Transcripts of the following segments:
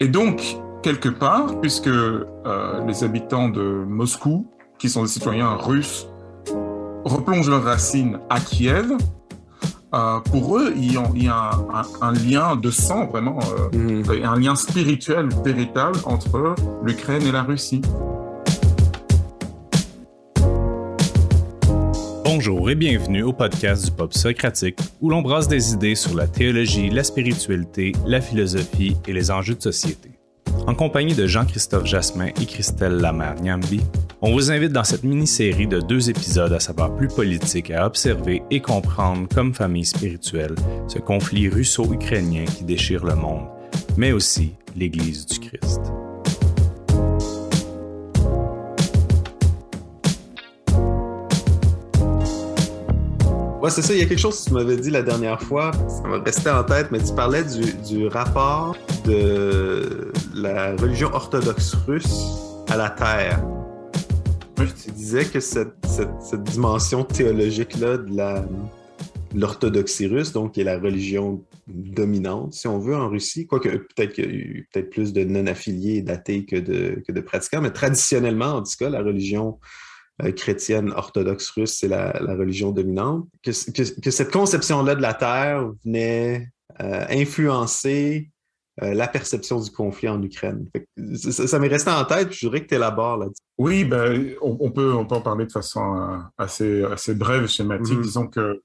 Et donc, quelque part, puisque euh, les habitants de Moscou, qui sont des citoyens russes, replongent leurs racines à Kiev, euh, pour eux, il y a, un, lien de sang, vraiment, euh, mhm. un lien spirituel véritable entre l'Ukraine et la Russie. Bonjour et bienvenue au podcast du Pop Socratique, où l'on brasse des idées sur la théologie, la spiritualité, la philosophie et les enjeux de société. En compagnie de Jean-Christophe Jasmin et Christelle Lamère Nyambi, on vous invite dans cette mini-série de deux épisodes à savoir plus politique à observer et comprendre comme famille spirituelle ce conflit russo-ukrainien qui déchire le monde, mais aussi l'Église du Christ. Ouais, c'est ça. Il y a quelque chose que tu m'avais dit la dernière fois, ça m'a resté en tête, mais tu parlais du, rapport de la religion orthodoxe russe à la terre. Tu disais que cette, dimension théologique-là de l'orthodoxie russe, donc qui est la religion dominante, si on veut, en Russie, quoique peut-être peut-être plus de non-affiliés et d'athées que de, que de pratiquants, mais traditionnellement, en tout cas, la religion chrétienne orthodoxe russe, c'est la, religion dominante, que, cette conception-là de la Terre venait euh, influencer euh, la perception du conflit en Ukraine. ça, m'est resté en tête, je voudrais que tu élabores là-dessus. Oui, ben, on, peut, on peut en parler de façon assez, assez brève, schématique. Mm-hmm. Disons que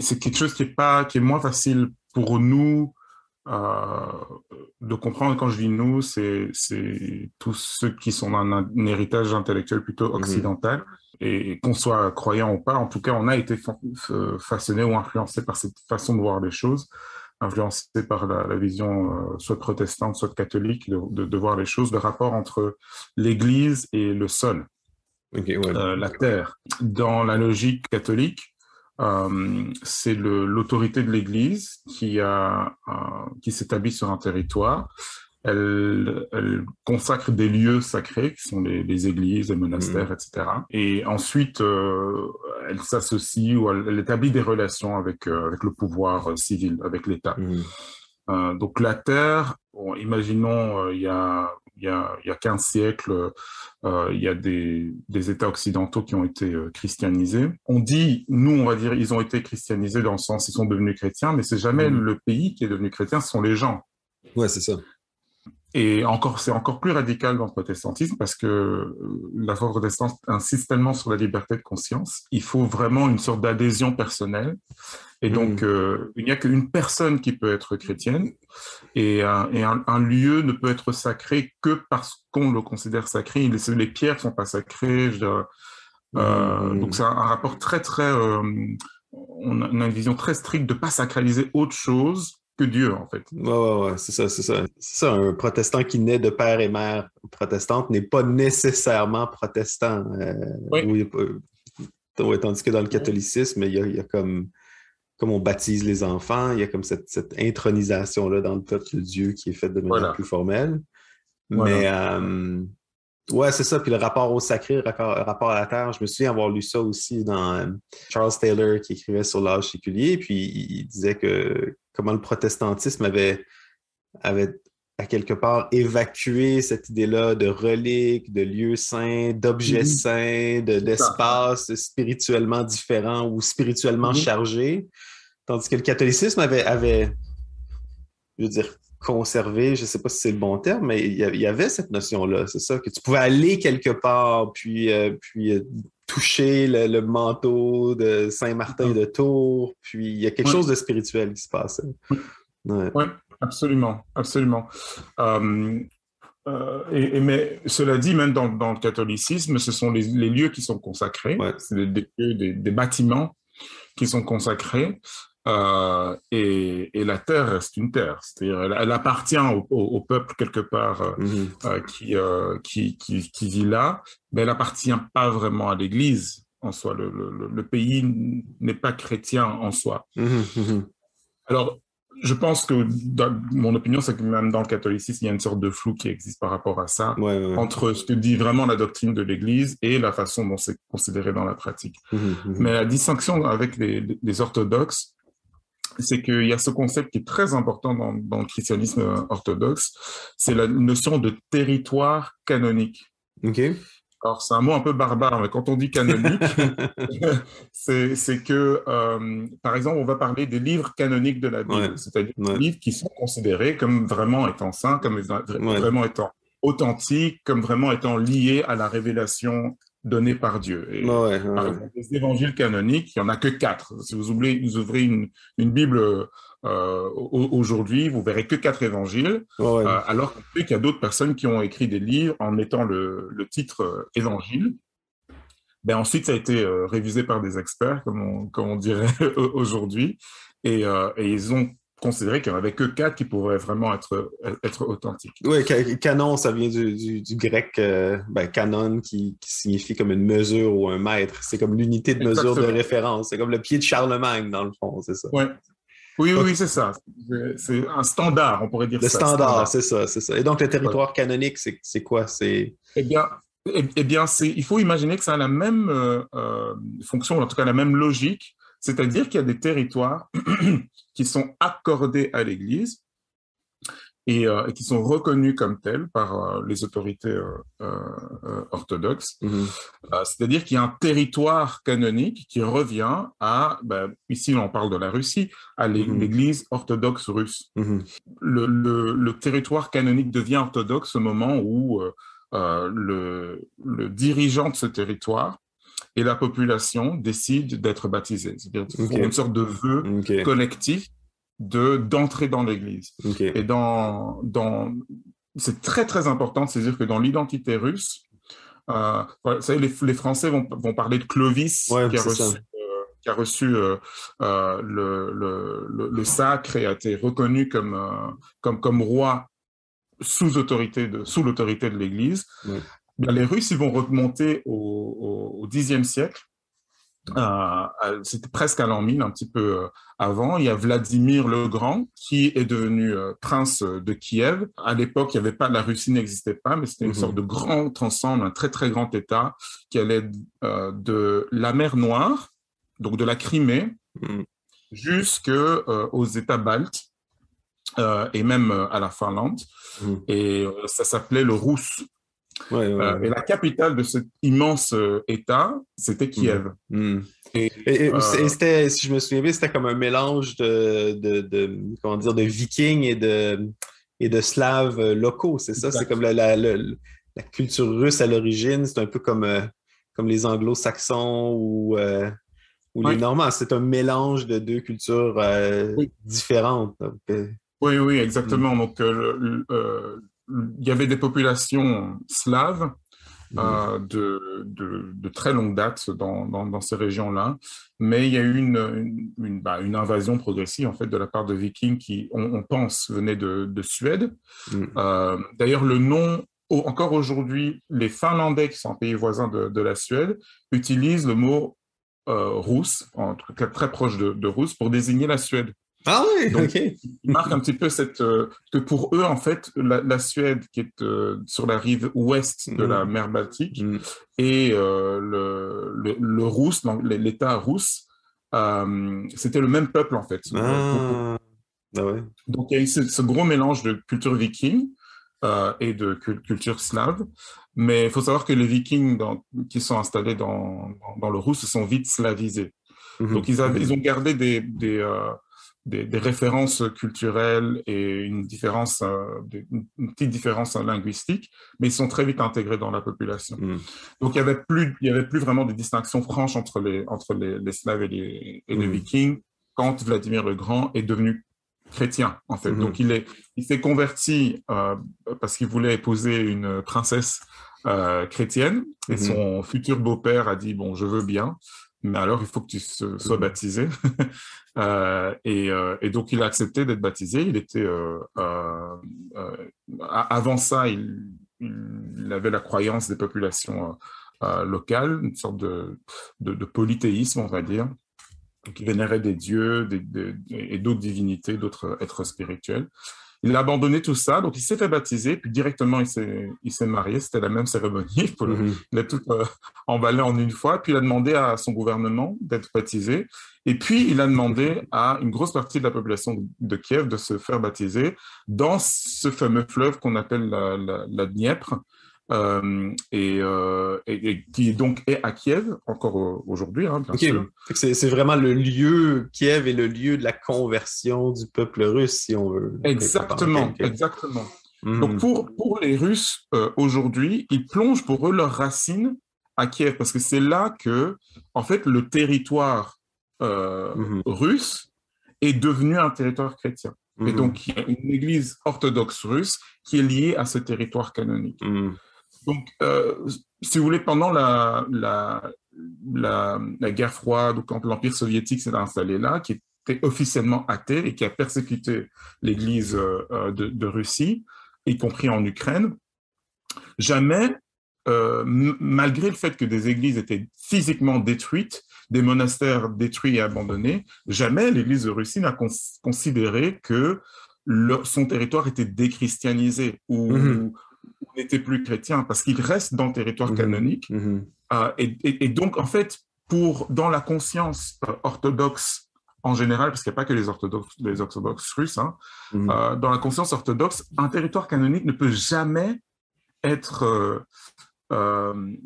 c'est quelque chose qui est, pas, qui est moins facile pour nous euh, de comprendre quand je dis nous, c'est tous ceux qui sont dans un, héritage intellectuel plutôt mhm. occidental. Et qu'on soit croyant ou pas, en tout cas, on a été façonné ou influencé par cette façon de voir les choses, influencé par la, vision euh, soit protestante, soit catholique de, de, voir les choses, le rapport entre l'Église et le sol, euh, la terre. Dans la logique catholique, euh, c'est l'autorité de l'Église qui, a, euh, qui s'établit sur un territoire. Elle, elle, consacre des lieux sacrés qui sont les, les églises, les monastères, etc. Mm. Et ensuite, euh, elle s'associe ou elle, établit des relations avec, avec le pouvoir civil, avec l'État. Mm. donc la terre, bon, imaginons il y a il y a, il y a 15 siècles, euh, il y a des, des, États occidentaux qui ont été euh, christianisés. On dit, nous, on va dire, ils ont été christianisés dans le sens, ils sont devenus chrétiens, mais c'est jamais mmh. le pays qui est devenu chrétien, ce sont les gens. Ouais, c'est ça. Et encore, c'est encore plus radical dans le protestantisme parce que euh, la foi protestante insiste tellement sur la liberté de conscience. Il faut vraiment une sorte d'adhésion personnelle. Et donc, mm. euh, il n'y a qu'une personne qui peut être chrétienne et, un, et un, lieu ne peut être sacré que parce qu'on le considère sacré. Les, les pierres ne sont pas sacrées. Je euh, mm. Donc, c'est un, rapport très, très... on a une vision très stricte de ne pas sacraliser autre chose que Dieu, en fait. Ouais, ouais, ouais, c'est ça, c'est ça. C'est ça, un protestant qui naît de père et mère protestante n'est pas nécessairement protestant. Euh, oui. tandis que dans le catholicisme, il y a, comme, comme on baptise les enfants, il y a comme cette, cette intronisation-là dans le peuple de Dieu qui est faite de manière plus formelle. Mais, euh, Ouais, c'est ça. Puis le rapport au sacré, le rapport, à la terre, je me souviens avoir lu ça aussi dans euh, Charles Taylor qui écrivait sur l'âge séculier. Puis il disait que comment le protestantisme avait, avait à quelque part évacué cette idée-là de reliques, de lieux saints, d'objets mm-hmm. saints, d'espaces spirituellement différents ou spirituellement mm-hmm. chargés. Tandis que le catholicisme avait, avait je veux dire, conserver, je ne sais pas si c'est le bon terme, mais il y avait cette notion-là, c'est ça, que tu pouvais aller quelque part, puis, euh, puis euh, toucher le, manteau de Saint-Martin de Tours, puis il y a quelque chose de spirituel qui se passait. Oui, absolument, absolument. Euh, et, mais cela dit, même dans, le catholicisme, ce sont les, lieux qui sont consacrés, c'est des, des, bâtiments qui sont consacrés. Euh, et, la terre reste une terre, c'est-à-dire elle, appartient au, peuple quelque part euh, mhm. euh, qui, qui, qui, vit là, mais elle appartient pas vraiment à l'Église en soi. Le, pays n'est pas chrétien en soi. Mhm, mhm. Alors, je pense que mon opinion, c'est que même dans le catholicisme, il y a une sorte de flou qui existe par rapport à ça, entre ce que dit vraiment la doctrine de l'Église et la façon dont c'est considéré dans la pratique. Mais la distinction avec les orthodoxes, c'est qu'il y a ce concept qui est très important dans, dans le christianisme orthodoxe, c'est la notion de territoire canonique. OK. Alors, c'est un mot un peu barbare, mais quand on dit canonique, c'est que, euh, par exemple, on va parler des livres canoniques de la Bible, c'est-à-dire des livres qui sont considérés comme vraiment étant saints, comme vraiment étant authentiques, comme vraiment étant liés à la révélation donnée par Dieu. Et, par exemple, les évangiles canoniques, il n'y en a que quatre. Si vous ouvrez, vous ouvrez une, une Bible euh, aujourd'hui, vous verrez que quatre évangiles, euh, alors qu'il y a d'autres personnes qui ont écrit des livres en mettant le, titre euh, évangile. Ben ensuite, ça a été révisé par des experts, comme on, comme on dirait aujourd'hui, et, ils ont considéré qu'il n'y en avait que quatre qui pourraient vraiment être, être authentiques. Oui, canon, ça vient du, grec ben, canon, qui, signifie comme une mesure ou un mètre. C'est comme l'unité de mesure de référence. C'est comme le pied de Charlemagne, dans le fond, c'est ça. Oui, oui, oui, c'est ça. C'est un standard, on pourrait dire le ça. Le standard, c'est ça, c'est ça. Et donc, le territoire canonique, c'est quoi? Eh bien, eh, eh bien il faut imaginer que ça a la même euh, euh, fonction, en tout cas la même logique, c'est-à-dire qu'il y a des territoires qui sont accordés à l'Église euh, et, qui sont reconnus comme tels par euh, les autorités euh, orthodoxes. Mhm. C'est-à-dire qu'il y a un territoire canonique qui revient à, ben, ici on parle de la Russie, à mhm. l'Église orthodoxe russe. Mhm. Le, territoire canonique devient orthodoxe au moment où le, dirigeant de ce territoire et la population décident d'être baptisés. C'est-à-dire une sorte de vœu collectif de d'entrer dans l'Église. Et dans, dans c'est très très important c'est dire que dans l'identité russe, euh, vous savez, les, les, Français vont, vont parler de Clovis qui, a reçu, euh, qui a reçu, euh, euh le, le, le, sacre et a été reconnu comme, comme, comme roi sous autorité de sous l'autorité de l'Église. Les Russes ils vont remonter au, Xe siècle euh, c'était presque à l'an 1000, un petit peu euh, avant. Il y a Vladimir le Grand qui est devenu euh, prince de Kiev. À l'époque, il y avait pas, la Russie n'existait pas, mais c'était une mhm. sorte de grand ensemble, un très très grand État qui allait de la mer Noire, donc de la Crimée, mmh. jusqu'aux États baltes. et même à la Finlande. Mhm. Et ça s'appelait le Rousse. Euh, et la capitale de cet immense euh, État, c'était Kiev. Mm. Mm. Et, euh, c'était, si je me souviens bien, c'était comme un mélange de, de, comment dire, de vikings et de, et de slaves locaux, c'est ça? C'est comme la, la, la, culture russe à l'origine, c'est un peu comme, comme les anglo-saxons ou, ou les normands. C'est un mélange de deux cultures différentes. oui, oui, exactement. Mm. Donc, il y avait des populations slaves mhm. euh, de, de, de, très longue date dans, dans, dans ces régions-là, mais il y a eu une, une, bah, une, invasion progressive en fait de la part de Vikings qui, on, pense, venaient de, de Suède. Mhm. Euh, D'ailleurs, le nom encore aujourd'hui, les Finlandais, qui sont un pays voisin de, la Suède, utilisent le mot euh, rousse, en tout cas très proche de, rousse, pour désigner la Suède. Ah oui, ok. Il marque un petit peu cette euh, que pour eux en fait la, Suède qui est euh, sur la rive ouest de la mm. mer Baltique mm. et euh, le, le, l'État Rousse, c'était le même peuple en fait. Ah. Ah ouais. Donc il y a eu ce, gros mélange de culture viking et de culture slave, mais il faut savoir que les Vikings qui sont installés dans, dans, le Rousse se sont vite slavisés. Mm-hmm. Donc ils, avaient, ils ont gardé des, des des, références culturelles et une différence, euh, une petite différence linguistique, mais ils sont très vite intégrés dans la population. Mm. Donc il y avait plus, il y avait plus vraiment de distinction franche entre les entre les, les Slaves et les, et les mm. Vikings quand Vladimir le Grand est devenu chrétien en fait. Mm. Donc il est, il s'est converti euh, parce qu'il voulait épouser une princesse euh, chrétienne et mm-hmm. son futur beau-père a dit bon je veux bien mais alors il faut que tu sois baptisé. euh, et, euh, et, donc il a accepté d'être baptisé. Il était euh, avant ça, il, il, avait la croyance des populations locales, une sorte de, de, de, polythéisme, on va dire. qui vénérait des dieux des, des, et d'autres divinités, d'autres êtres spirituels. Il a abandonné tout ça, donc il s'est fait baptiser, puis directement il s'est, il s'est marié, c'était la même cérémonie, mm-hmm. il a tout euh, emballé en une fois, puis il a demandé à son gouvernement d'être baptisé, et puis il a demandé à une grosse partie de la population de Kiev de se faire baptiser dans ce fameux fleuve qu'on appelle la, la, la Dniepr, euh, euh, et, qui donc est à Kiev encore aujourd'hui. Hein, c'est vraiment le lieu, Kiev est le lieu de la conversion du peuple russe, si on veut. Exactement, exactement. Hmm. Donc pour, pour les Russes euh, aujourd'hui, ils plongent pour eux leurs racines à Kiev parce que c'est là que, en fait, le territoire hmm. russe est devenu un territoire chrétien. Et hmm. donc, il y a une église orthodoxe russe qui est liée à ce territoire canonique. Donc, euh, si vous voulez, pendant la, guerre froide, quand l'Empire soviétique s'est installé là, qui était officiellement athée et qui a persécuté l'Église euh, euh, de, Russie, y compris en Ukraine, jamais, malgré le fait que des églises étaient physiquement détruites, des monastères détruits et abandonnés, jamais l'Église de Russie n'a considéré que son territoire était déchristianisé ou, mm-hmm n'était plus chrétien parce qu'il reste dans le territoire mhm. canonique. Mhm. Euh, et, donc, en fait, pour, dans la conscience euh, orthodoxe en général, parce qu'il n'y a pas que les orthodoxes, les orthodoxes russes, hein, mhm. euh, dans la conscience orthodoxe, un territoire canonique ne peut jamais être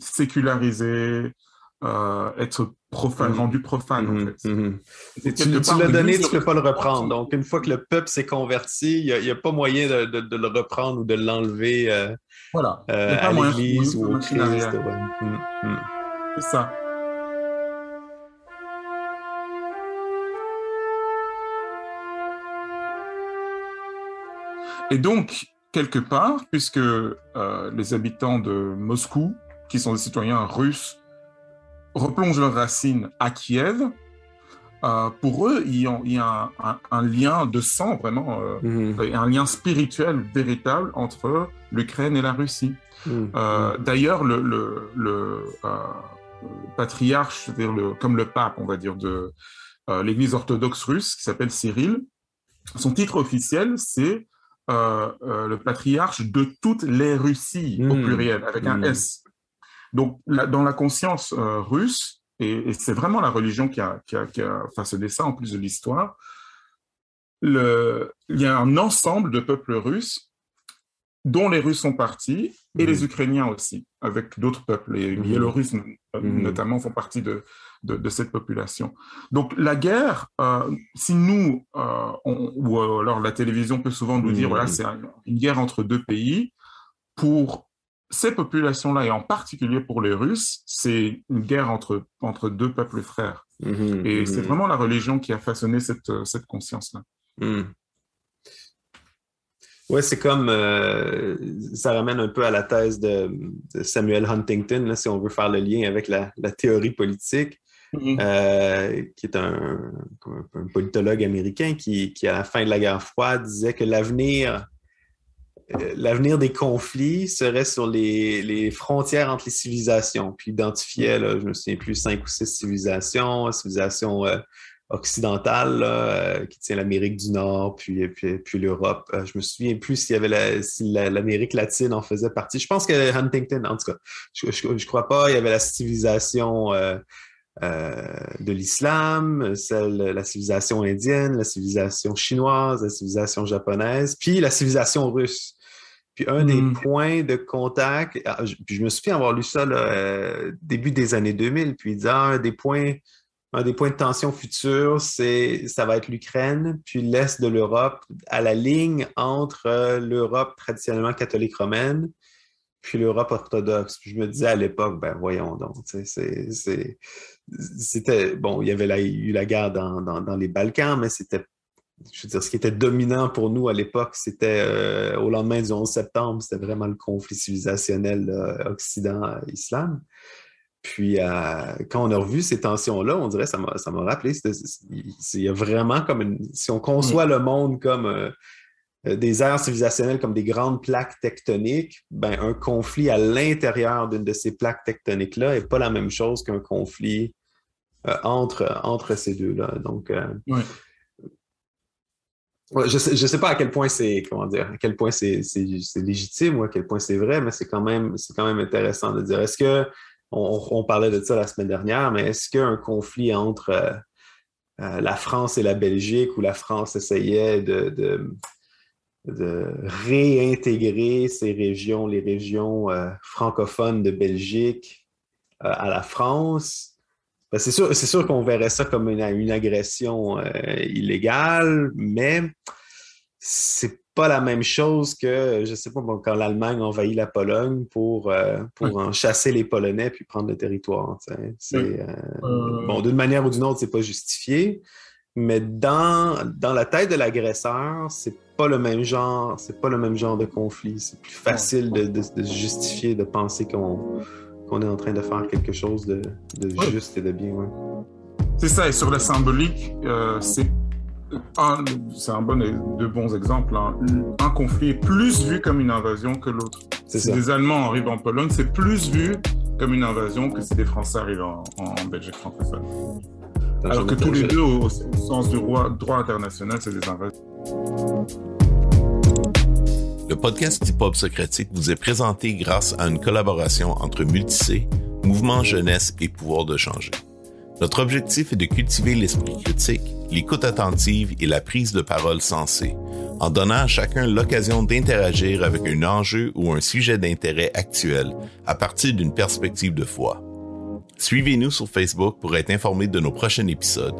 sécularisé, être profane, rendu profane, en fait. Tu, l'as donné, tu ne peux pas le reprendre. Donc, une fois que le peuple s'est converti, il n'y a, pas moyen de, de, le reprendre ou de l'enlever voilà. Euh, à l'église ou au Christ. Mm, mm. C'est ça. Et donc, quelque part, puisque euh, les habitants de Moscou, qui sont des citoyens russes, replongent leurs racines à Kiev, euh, pour eux, il y a, un, lien de sang vraiment, euh, mhm. un lien spirituel véritable entre l'Ukraine et la Russie. Mhm. Euh, d'ailleurs, le, le, patriarche, le, comme le pape, on va dire, de l'Église orthodoxe russe, qui s'appelle Cyril, son titre officiel, c'est le patriarche de toutes les Russies, au mhm. pluriel, avec un S. Donc, dans la conscience russe, et, c'est vraiment la religion qui a, qui, a, qui a, façonné ça, en plus de l'histoire. Il y a un ensemble de peuples russes dont les Russes sont partis, et les mhm. Ukrainiens aussi, avec d'autres peuples. Les mhm. Biélorusses, mhm. notamment, font partie de, de, de, cette population. Donc la guerre, euh, si nous, euh, on, ou alors la télévision peut souvent nous dire, voilà, c'est une guerre entre deux pays, pour ces populations-là, et en particulier pour les Russes, c'est une guerre entre, entre deux peuples frères. Mhm, et mhm. c'est vraiment la religion qui a façonné cette, cette conscience-là. Mhm. Oui, c'est comme, euh, ça ramène un peu à la thèse de, Samuel Huntington, là, si on veut faire le lien avec la, la théorie politique, euh, qui est un, un, politologue américain qui, qui, à la fin de la guerre froide, disait que l'avenir euh, l'avenir des conflits serait sur les, frontières entre les civilisations. Puis identifiait, là, je me souviens plus, cinq ou six civilisations, civilisation euh, occidentale euh, qui tient l'Amérique du Nord, puis, l'Europe. je me souviens plus s'il y avait si l'Amérique latine en faisait partie. Je pense que Huntington, en tout cas, je, ne crois pas, il y avait la civilisation de l'islam, la civilisation indienne, la civilisation chinoise, la civilisation japonaise, puis la civilisation russe. Puis un des hmm. points de contact, ah, puis je me souviens avoir lu ça là, euh, début des années 2000, puis il un des points, un des points de tension futurs, c'est ça va être l'Ukraine, puis l'est de l'Europe, à la ligne entre euh, l'Europe traditionnellement catholique romaine, puis l'Europe orthodoxe. Puis je me disais à l'époque, ben voyons donc, c'était bon, il y avait eu la guerre dans, dans les Balkans, mais c'était je veux dire, ce qui était dominant pour nous à l'époque, c'était euh, au lendemain du 11 septembre, c'était vraiment le conflit civilisationnel Occident-Islam. Puis, euh, quand on a revu ces tensions-là, on dirait, ça m'a, ça m'a rappelé, il y a vraiment comme une, si on conçoit le monde comme euh, des aires civilisationnelles, comme des grandes plaques tectoniques, ben, un conflit à l'intérieur d'une de ces plaques tectoniques-là n'est pas la même chose qu'un conflit entre, entre ces deux-là. Donc, je sais, je sais pas à quel point c'est comment dire, à quel point c'est légitime ou à quel point c'est vrai, mais c'est quand même c'est quand même intéressant de dire. Est-ce que on, parlait de ça la semaine dernière, mais est-ce qu'un conflit entre euh, euh, la France et la Belgique, où la France essayait de, réintégrer ces régions, les régions euh, francophones de Belgique à la France, ben, c'est sûr, sûr qu'on verrait ça comme une, une agression illégale, mais c'est pas la même chose que, je sais pas, quand l'Allemagne envahit la Pologne pour, euh, pour en chasser les Polonais puis prendre le territoire. C'est, euh, euh. Bon, d'une manière ou d'une autre, c'est pas justifié, mais dans, dans la tête de l'agresseur, c'est pas le même genre, c'est pas le même genre de conflit. C'est plus facile de, de, justifier, de penser qu'on, qu'on est en train de faire quelque chose de, de juste et de bien. C'est ça, et sur la symbolique, c'est c'est un bon, de bons exemples. Hein. Un conflit est plus vu comme une invasion que l'autre. Si des Allemands arrivent en Pologne, c'est plus vu comme une invasion que si des Français arrivent en, Belgique francophone. Alors que tous les deux, au, sens du droit international, c'est des invasions. Le podcast Hip-Hop Socratique vous est présenté grâce à une collaboration entre Multicé, Mouvement Jeunesse et Pouvoir de changer. Notre objectif est de cultiver l'esprit critique, l'écoute attentive et la prise de parole sensée, en donnant à chacun l'occasion d'interagir avec un enjeu ou un sujet d'intérêt actuel à partir d'une perspective de foi. Suivez-nous sur Facebook pour être informé de nos prochains épisodes